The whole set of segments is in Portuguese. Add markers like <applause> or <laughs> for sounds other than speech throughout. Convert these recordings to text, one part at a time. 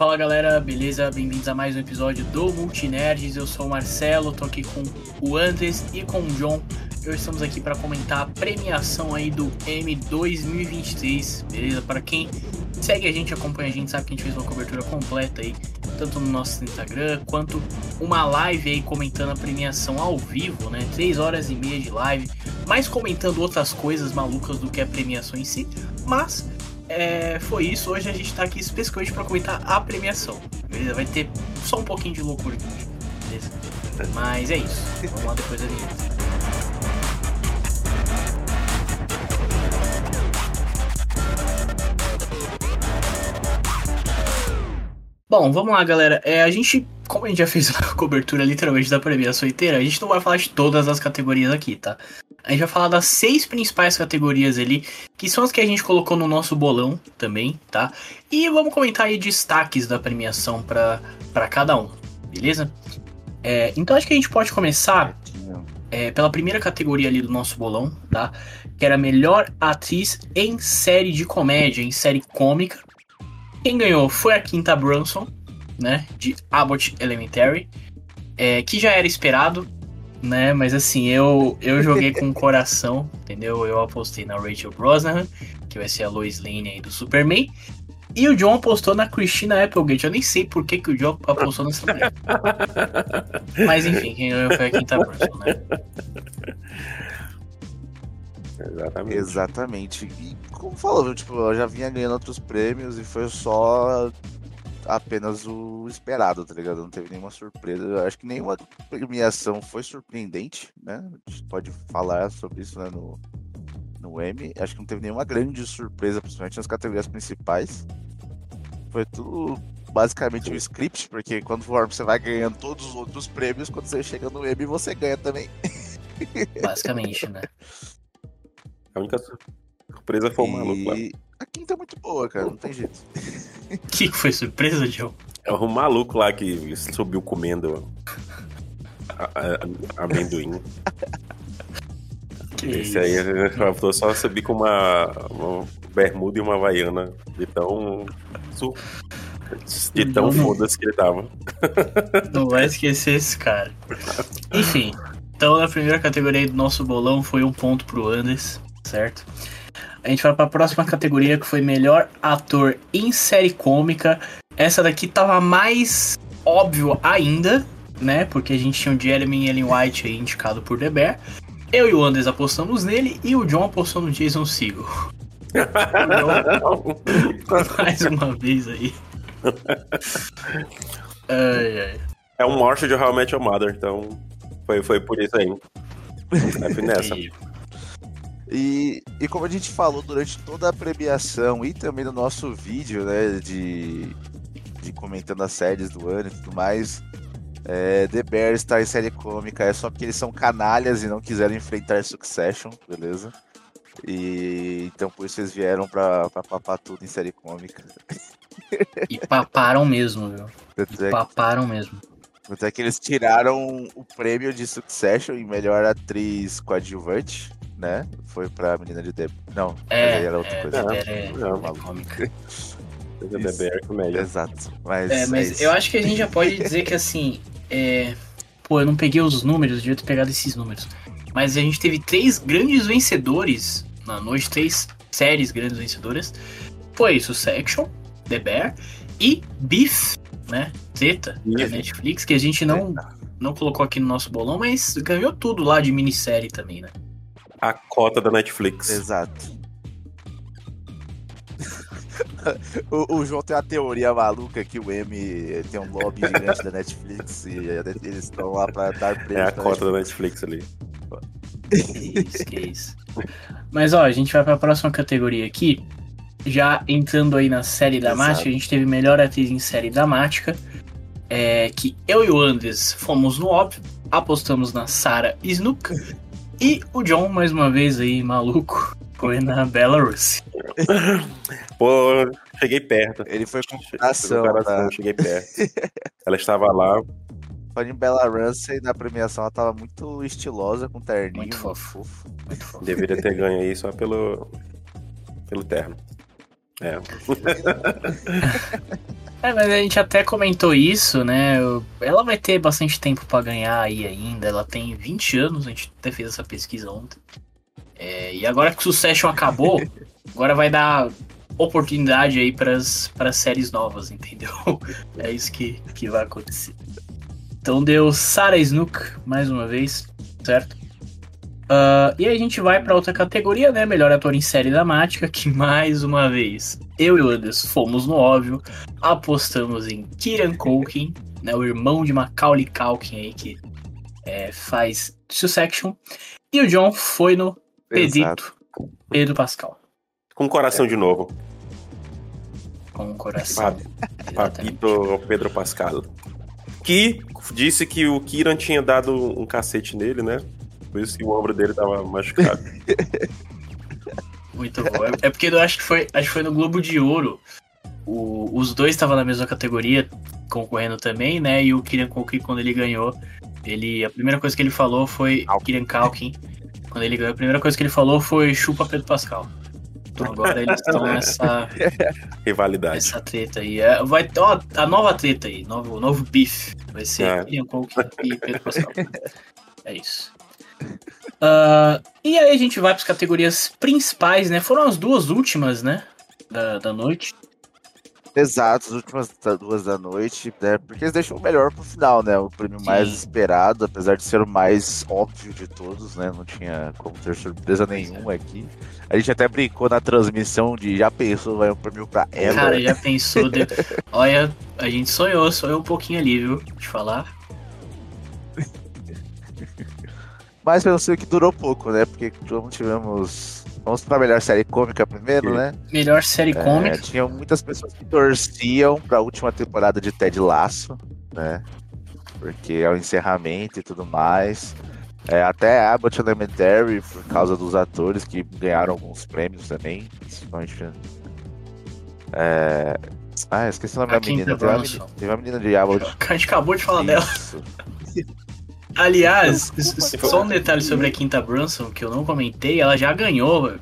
Fala galera, beleza? Bem-vindos a mais um episódio do Multinerds. Eu sou o Marcelo, tô aqui com o Antes e com o John. Hoje estamos aqui para comentar a premiação aí do M 2023, beleza? Para quem segue a gente, acompanha a gente, sabe que a gente fez uma cobertura completa aí, tanto no nosso Instagram quanto uma live aí comentando a premiação ao vivo, né? Três horas e meia de live, mais comentando outras coisas malucas do que a premiação em si, mas é, foi isso. Hoje a gente tá aqui especificamente para comentar a premiação. Beleza? Vai ter só um pouquinho de loucura aqui. Beleza? Mas é isso. Vamos lá depois da vinheta. Bom, vamos lá, galera. É, a gente, como a gente já fez a <laughs> cobertura literalmente da premiação inteira, a gente não vai falar de todas as categorias aqui, tá? A gente vai falar das seis principais categorias ali, que são as que a gente colocou no nosso bolão também, tá? E vamos comentar aí destaques da premiação para cada um, beleza? É, então acho que a gente pode começar é, pela primeira categoria ali do nosso bolão, tá? Que era melhor atriz em série de comédia, em série cômica. Quem ganhou foi a Quinta Brunson, né? De Abbott Elementary. É, que já era esperado, né? Mas assim, eu, eu joguei com o coração, <laughs> entendeu? Eu apostei na Rachel Brosnahan, que vai ser a Lois Lane aí do Superman. E o John apostou na Christina Applegate. Eu nem sei por que, que o John apostou nessa mulher. <laughs> Mas enfim, quem ganhou foi a Quinta Brunson, né? Exatamente. Exatamente. E como falou, tipo, ela já vinha ganhando outros prêmios e foi só apenas o esperado, tá ligado? Não teve nenhuma surpresa. Eu acho que nenhuma premiação foi surpreendente, né? A gente pode falar sobre isso né, no, no M. Acho que não teve nenhuma grande surpresa, principalmente nas categorias principais. Foi tudo basicamente um script, porque quando for você vai ganhando todos os outros prêmios, quando você chega no M você ganha também. Basicamente, né? A única surpresa foi o maluco lá. A quinta é muito boa, cara, não tem jeito. O <laughs> que foi surpresa, Joe? É o maluco lá que subiu comendo a, a, amendoim. Que Esse aí faltou só subir com uma, uma bermuda e uma havaiana de tão. de tão foda-se que ele tava. <laughs> Não vai esquecer esse cara. Enfim, então na primeira categoria do nosso bolão foi um ponto pro Anders certo? A gente vai para a próxima categoria que foi melhor ator em série cômica. Essa daqui tava mais óbvio ainda, né? Porque a gente tinha o Jeremy Ellen White aí indicado por The Bear. Eu e o Anders apostamos nele e o John apostou no Jason Segel. mais uma vez aí. ai, ai. É um morte de How I Met Your Mother, então foi, foi por isso aí. Aí fui nessa. E, e como a gente falou durante toda a premiação e também no nosso vídeo, né, de, de comentando as séries do ano e tudo mais, é, The Bear está em série cômica é só porque eles são canalhas e não quiseram enfrentar Succession, beleza? E então por isso eles vieram pra, pra papar tudo em série cômica. E paparam mesmo, viu? E paparam mesmo. Até que eles tiraram o prêmio de Succession em melhor atriz coadjuvante né? Foi pra menina de Deb. Não, é, era outra é, coisa. Não, é, não, é cômica. <laughs> Exato. Mas, é, mas é eu acho que a gente já pode dizer que assim. É... Pô, eu não peguei os números, devia ter pegado esses números. Mas a gente teve três grandes vencedores na noite, três séries grandes vencedoras. Foi isso, Section, The Bear e Beef, né? Zeta, da Netflix, que a gente não, não colocou aqui no nosso bolão, mas ganhou tudo lá de minissérie também, né? A cota da Netflix. Exato. <laughs> o, o, João tem uma teoria maluca que o M tem um lobby gigante da Netflix e eles estão lá pra dar prêmio. É a cota Netflix. da Netflix ali. Que isso, que isso. Mas ó, a gente vai pra próxima categoria aqui. Já entrando aí na série dramática, a gente teve melhor atriz em série dramática. É, que eu e o Andes fomos no óbvio, apostamos na Sarah Snook. E o John, mais uma vez aí, maluco, foi na Belarus. <laughs> Pô, cheguei perto. Ele foi com coração, tá? cheguei perto. <laughs> ela estava lá. Foi em Belarus e na premiação ela tava muito estilosa, com terninho. Muito fofo. Muito fofo. Deveria ter ganho aí só pelo, pelo terno. É. <laughs> é, mas a gente até comentou isso, né? Ela vai ter bastante tempo para ganhar aí ainda. Ela tem 20 anos, a gente até fez essa pesquisa ontem. É, e agora que o Succession acabou, <laughs> agora vai dar oportunidade aí para as séries novas, entendeu? <laughs> É isso que, que vai acontecer. Então deu Sarah Snook mais uma vez, certo? Uh, e aí a gente vai para outra categoria, né? Melhor ator em série dramática, que <laughs> mais uma vez eu e o Anderson fomos no óbvio, apostamos em Kieran Culkin, né? O irmão de Macaulay Culkin aí que é, faz Succession. E o John foi no Pedrito, Pedro Pascal. Com coração de novo. Com coração. Papito Pedro Pascal. Que disse que o Kieran tinha dado um cacete nele, né? Por isso que o ombro dele tava machucado. <laughs> Muito bom. É, é porque eu acho que foi, acho que foi no Globo de Ouro. O, os dois estavam na mesma categoria, concorrendo também, né? E o Kieran Culkin, quando ele ganhou, ele, a primeira coisa que ele falou foi. O Kieran Culkin, quando ele ganhou, a primeira coisa que ele falou foi chupa Pedro Pascal. Então agora eles estão <laughs> nessa. Rivalidade. Essa treta aí. É, vai, ó, a nova treta aí, novo, novo beef. Vai ser é. Kieran Culkin e Pedro Pascal. <laughs> É isso. Uh, e aí a gente vai para as categorias principais, né? Foram as duas últimas, né? Da, da noite. Exato, as últimas duas da noite, né? Porque eles deixam o melhor pro final, né? O prêmio Sim. mais esperado, apesar de ser o mais óbvio de todos, né? Não tinha como ter surpresa nenhuma aqui. A gente até brincou na transmissão de já pensou, vai um prêmio pra ela. Cara, já pensou. De... <laughs> Olha, a gente sonhou, sonhou um pouquinho ali, viu? De falar. <laughs> Mas eu sei que durou pouco, né? Porque como tivemos. Vamos pra melhor série cômica primeiro, né? Melhor série é, cômica. Tinham muitas pessoas que torciam pra última temporada de Ted Laço, né? Porque é o encerramento e tudo mais. É, até Abbott Elementary, por causa dos atores que ganharam alguns prêmios também. Principalmente. É... Ah, esqueci o nome da menina. Teve uma menina, teve uma menina de Abbott. A gente acabou de falar Isso. dela. <laughs> Aliás, só um detalhe sobre a Quinta Brunson que eu não comentei, ela já ganhou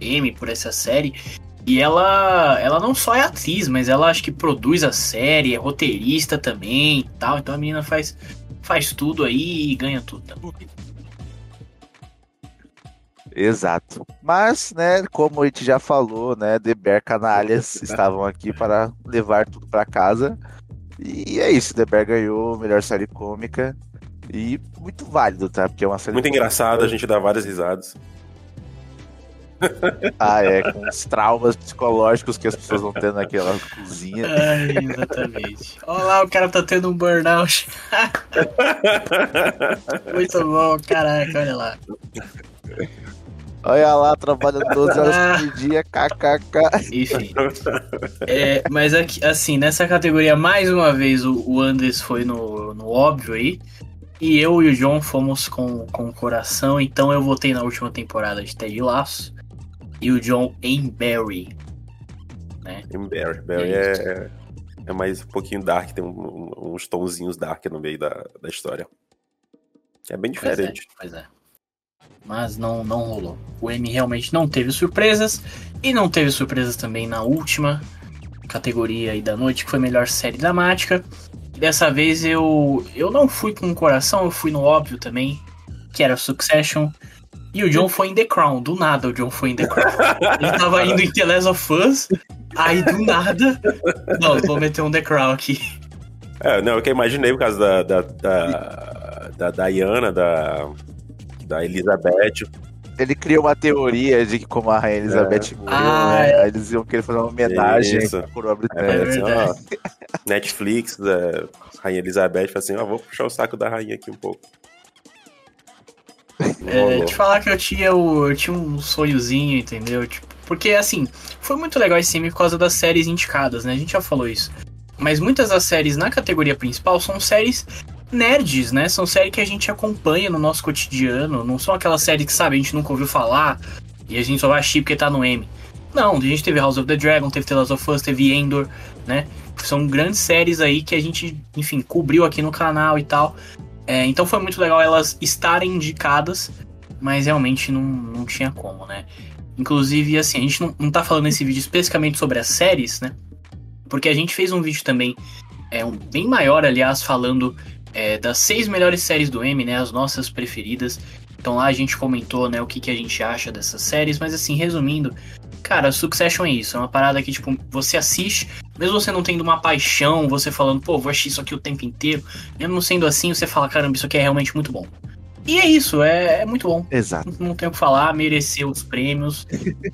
M por essa série. E ela, ela não só é atriz, mas ela acho que produz a série, é roteirista também e tal. Então a menina faz, faz tudo aí e ganha tudo também. Exato. Mas, né, como a gente já falou, né, The Bear Canalhas <laughs> estavam aqui para levar tudo para casa. E é isso, The Bear ganhou melhor série cômica. E muito válido, tá? Porque é uma série. Muito engraçada, a gente dá várias risadas. <laughs> ah, é, com os traumas psicológicos que as pessoas vão tendo naquela cozinha. <laughs> Ai, exatamente. Olha lá, o cara tá tendo um burnout. <laughs> Muito bom, caraca, olha lá. Olha lá, trabalhando 12 horas por dia, kkk. Enfim. É, mas aqui, assim, nessa categoria, mais uma vez, o, o Anders foi no, no óbvio aí. E eu e o John fomos com, com o coração, então eu votei na última temporada de Ted Laço. E o John em Barry. Né? Em Barry. Barry é, é, é, mais um pouquinho dark, tem um, uns tonzinhos dark no meio da, da história. É bem diferente. Pois é, pois é. Mas não, não rolou. O M realmente não teve surpresas. E não teve surpresas também na última categoria aí da noite, que foi melhor série dramática. Dessa vez eu eu não fui com o coração, eu fui no óbvio também, que era Succession. E o John foi em The Crown, do nada o John foi em The Crown. Ele tava indo em The Last of Us, aí do nada. Não, vou meter um The Crown aqui. É, não, eu que imaginei por causa da, da, da, da Diana, da, da Elizabeth ele criou uma teoria de que como a Rainha Elizabeth é. morreu, ah, né? É. Eles iam querer fazer uma homenagem Isso. por obra é, assim, ó, Netflix, é, Rainha Elizabeth, assim, ó, vou puxar o saco da rainha aqui um pouco. É, te falar que eu tinha, o, eu tinha um sonhozinho, entendeu? Tipo, porque, assim, foi muito legal esse filme por causa das séries indicadas, né? A gente já falou isso. Mas muitas das séries na categoria principal são séries nerds, né? São séries que a gente acompanha no nosso cotidiano. Não são aquelas séries que, sabe, a gente nunca ouviu falar e a gente só vai assistir porque tá no M. Não, a gente teve House of the Dragon, teve The Last of Us, teve Endor, né? São grandes séries aí que a gente, enfim, cobriu aqui no canal e tal. É, então foi muito legal elas estarem indicadas, mas realmente não, não tinha como, né? Inclusive, assim, a gente não, não tá falando nesse vídeo especificamente sobre as séries, né? Porque a gente fez um vídeo também, é um bem maior, aliás, falando é, das seis melhores séries do M, né? As nossas preferidas. Então lá a gente comentou, né, o que, que a gente acha dessas séries, mas assim, resumindo, cara, Succession é isso, é uma parada que, tipo, você assiste, mesmo você não tendo uma paixão, você falando, pô, vou assistir isso aqui o tempo inteiro, mesmo sendo assim, você fala, caramba, isso aqui é realmente muito bom. E é isso, é, é muito bom. Exato. Não, não tem o que falar, mereceu os prêmios,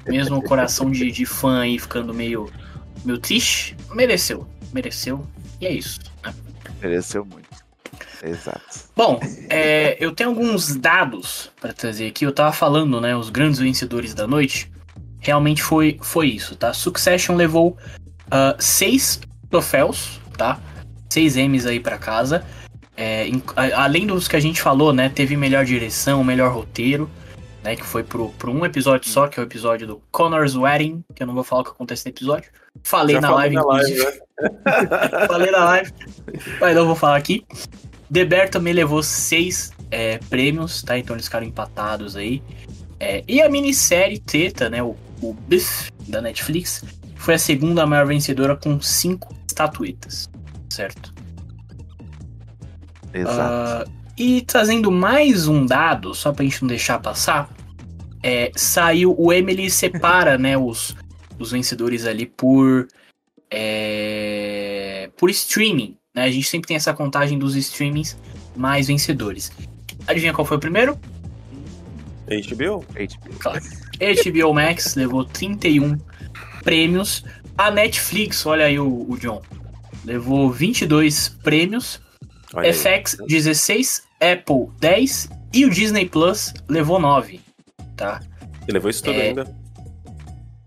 mesmo o coração de, de fã aí ficando meio, meio triste, mereceu, mereceu, e é isso. Né? Mereceu muito. Exato. Bom, é, eu tenho alguns dados para trazer aqui. Eu tava falando, né? Os grandes vencedores da noite. Realmente foi, foi isso, tá? Succession levou uh, seis troféus, tá? Seis M's aí para casa. É, em, a, além dos que a gente falou, né? Teve melhor direção, melhor roteiro, né? Que foi pro, pro um episódio só, que é o episódio do Connor's Wedding, que eu não vou falar o que acontece no episódio. Falei Já na live, na live né? <laughs> falei na live, mas não vou falar aqui. The Bear também levou seis é, prêmios, tá? Então eles ficaram empatados aí. É, e a minissérie Teta, né? O, o Biff da Netflix, foi a segunda maior vencedora com cinco estatuetas, certo? Exato. Uh, e trazendo mais um dado, só pra gente não deixar passar, é, saiu o Emily separa, né, os, os vencedores ali por é, por streaming. Né? A gente sempre tem essa contagem dos streamings mais vencedores. Adivinha qual foi o primeiro? HBO? HBO. Claro. HBO Max levou 31 prêmios. A Netflix, olha aí o, o John, levou 22 prêmios. Olha FX aí. 16, Apple 10 e o Disney Plus levou 9, tá? E levou isso tudo é... ainda.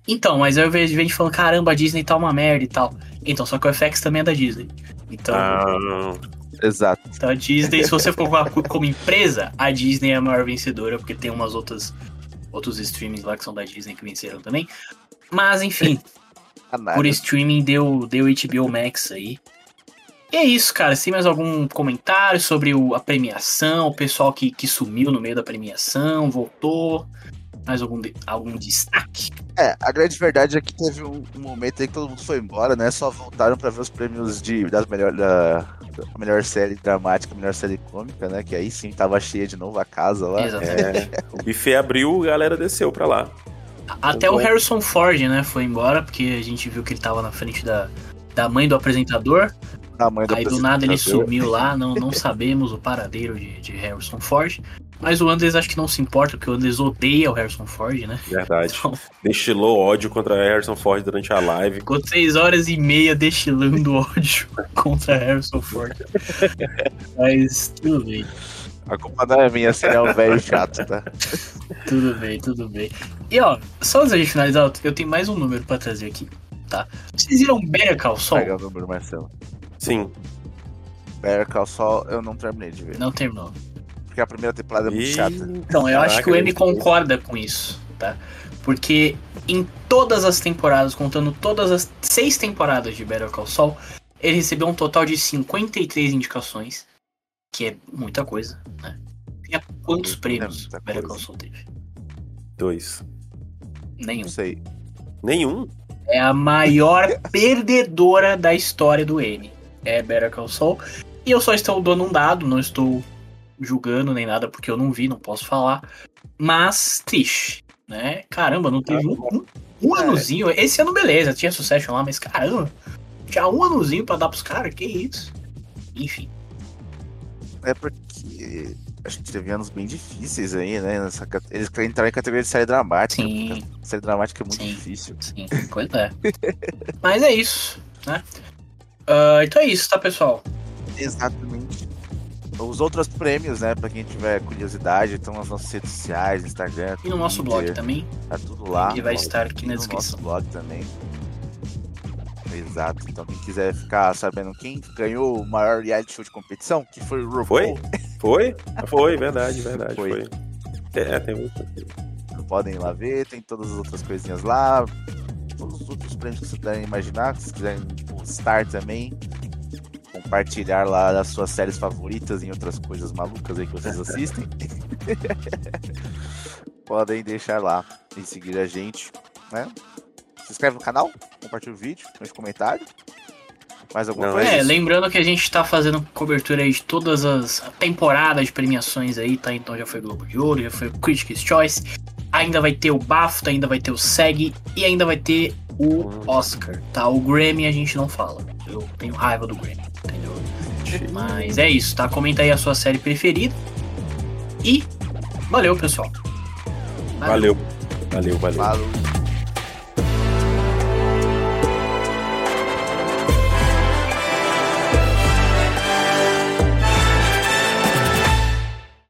Então, mas eu vejo gente falando, caramba, a Disney tá uma merda e tal. Então, só que o FX também é da Disney. Então. Ah, exato. Então a Disney, se você for como empresa, a Disney é a maior vencedora, porque tem umas outras outros streamings lá que são da Disney que venceram também. Mas enfim. <laughs> por streaming deu, deu HBO Max aí. E é isso, cara. Se tem mais algum comentário sobre o, a premiação, o pessoal que, que sumiu no meio da premiação, voltou? Mais algum, algum destaque? É, a grande verdade é que teve um, um momento aí que todo mundo foi embora, né? Só voltaram para ver os prêmios de, das melhor, da, da melhor série dramática, melhor série cômica, né? Que aí sim tava cheia de novo a casa lá. É, o buffet abriu, a galera desceu pra lá. Até o Harrison Ford, né, foi embora, porque a gente viu que ele tava na frente da, da mãe do apresentador. A mãe do Aí do nada ele sumiu lá, não, não sabemos o paradeiro de, de Harrison Ford. Mas o Andres acho que não se importa, porque o Andres odeia o Harrison Ford, né? Verdade. Então... Destilou ódio contra Harrison Ford durante a live. Ficou três horas e meia destilando <laughs> ódio contra Harrison Ford. Mas tudo bem. A culpa não é minha, seria um velho chato, tá? <laughs> tudo bem, tudo bem. E ó, só antes de finalizar, eu tenho mais um número pra trazer aqui, tá? Vocês viram Better Call Saul? Pega o número, Marcelo. Sim. Better Call Saul eu não terminei de ver. Não terminou porque a primeira temporada é muito chata. Então, eu acho que o M concorda com isso, tá? Porque em todas as temporadas, contando todas as seis temporadas de Better Call Saul, ele recebeu um total de 53 indicações, que é muita coisa, né? Tinha quantos prêmios é Better Call Saul teve? Dois. Nenhum. Não sei. Nenhum? É a maior <laughs> perdedora da história do M. É Better Call Saul. E eu só estou dando um dado, não estou julgando nem nada, porque eu não vi, não posso falar. Mas triste, né? Caramba, não teve um, um, um é. anozinho. Esse ano, beleza, tinha Succession lá, mas caramba, tinha um anozinho pra dar pros caras, que isso? Enfim. É porque a gente teve anos bem difíceis aí, né? Nessa, eles querem entrar em categoria de série dramática. Sim. Série dramática é muito sim, difícil. Sim, pois é. <laughs> Mas é isso, né? Uh, então é isso, tá, pessoal? Exatamente. Os outros prêmios, né, pra quem tiver curiosidade, estão nas nossas redes sociais, Instagram. E no nosso blog também. Tá tudo lá. Que vai estar aqui na descrição. No nosso blog também. Exato. Então quem quiser ficar sabendo quem ganhou o maior reality show de competição, que foi o RuPaul. Foi? <laughs> Foi? Foi, verdade, verdade. Foi. foi. É, tem muito. Podem ir lá ver, tem todas as outras coisinhas lá. Todos os outros prêmios que vocês puderem imaginar, se quiserem postar também compartilhar lá as suas séries favoritas e outras coisas malucas aí que vocês assistem. <laughs> podem deixar lá e seguir a gente, né? Se inscreve no canal, compartilha o vídeo, deixa comentário. Mais alguma Não, coisa? É, lembrando que a gente tá fazendo cobertura aí de todas as temporadas de premiações aí, tá? Então já foi Globo de Ouro, já foi o Critics' Choice, ainda vai ter o BAFTA, ainda vai ter o SEG e ainda vai ter o Oscar, tá? O Grammy a gente não fala. Eu tenho raiva do Grammy, entendeu? Mas é isso, tá? Comenta aí a sua série preferida. E valeu, pessoal. Valeu. Valeu, valeu. Falou.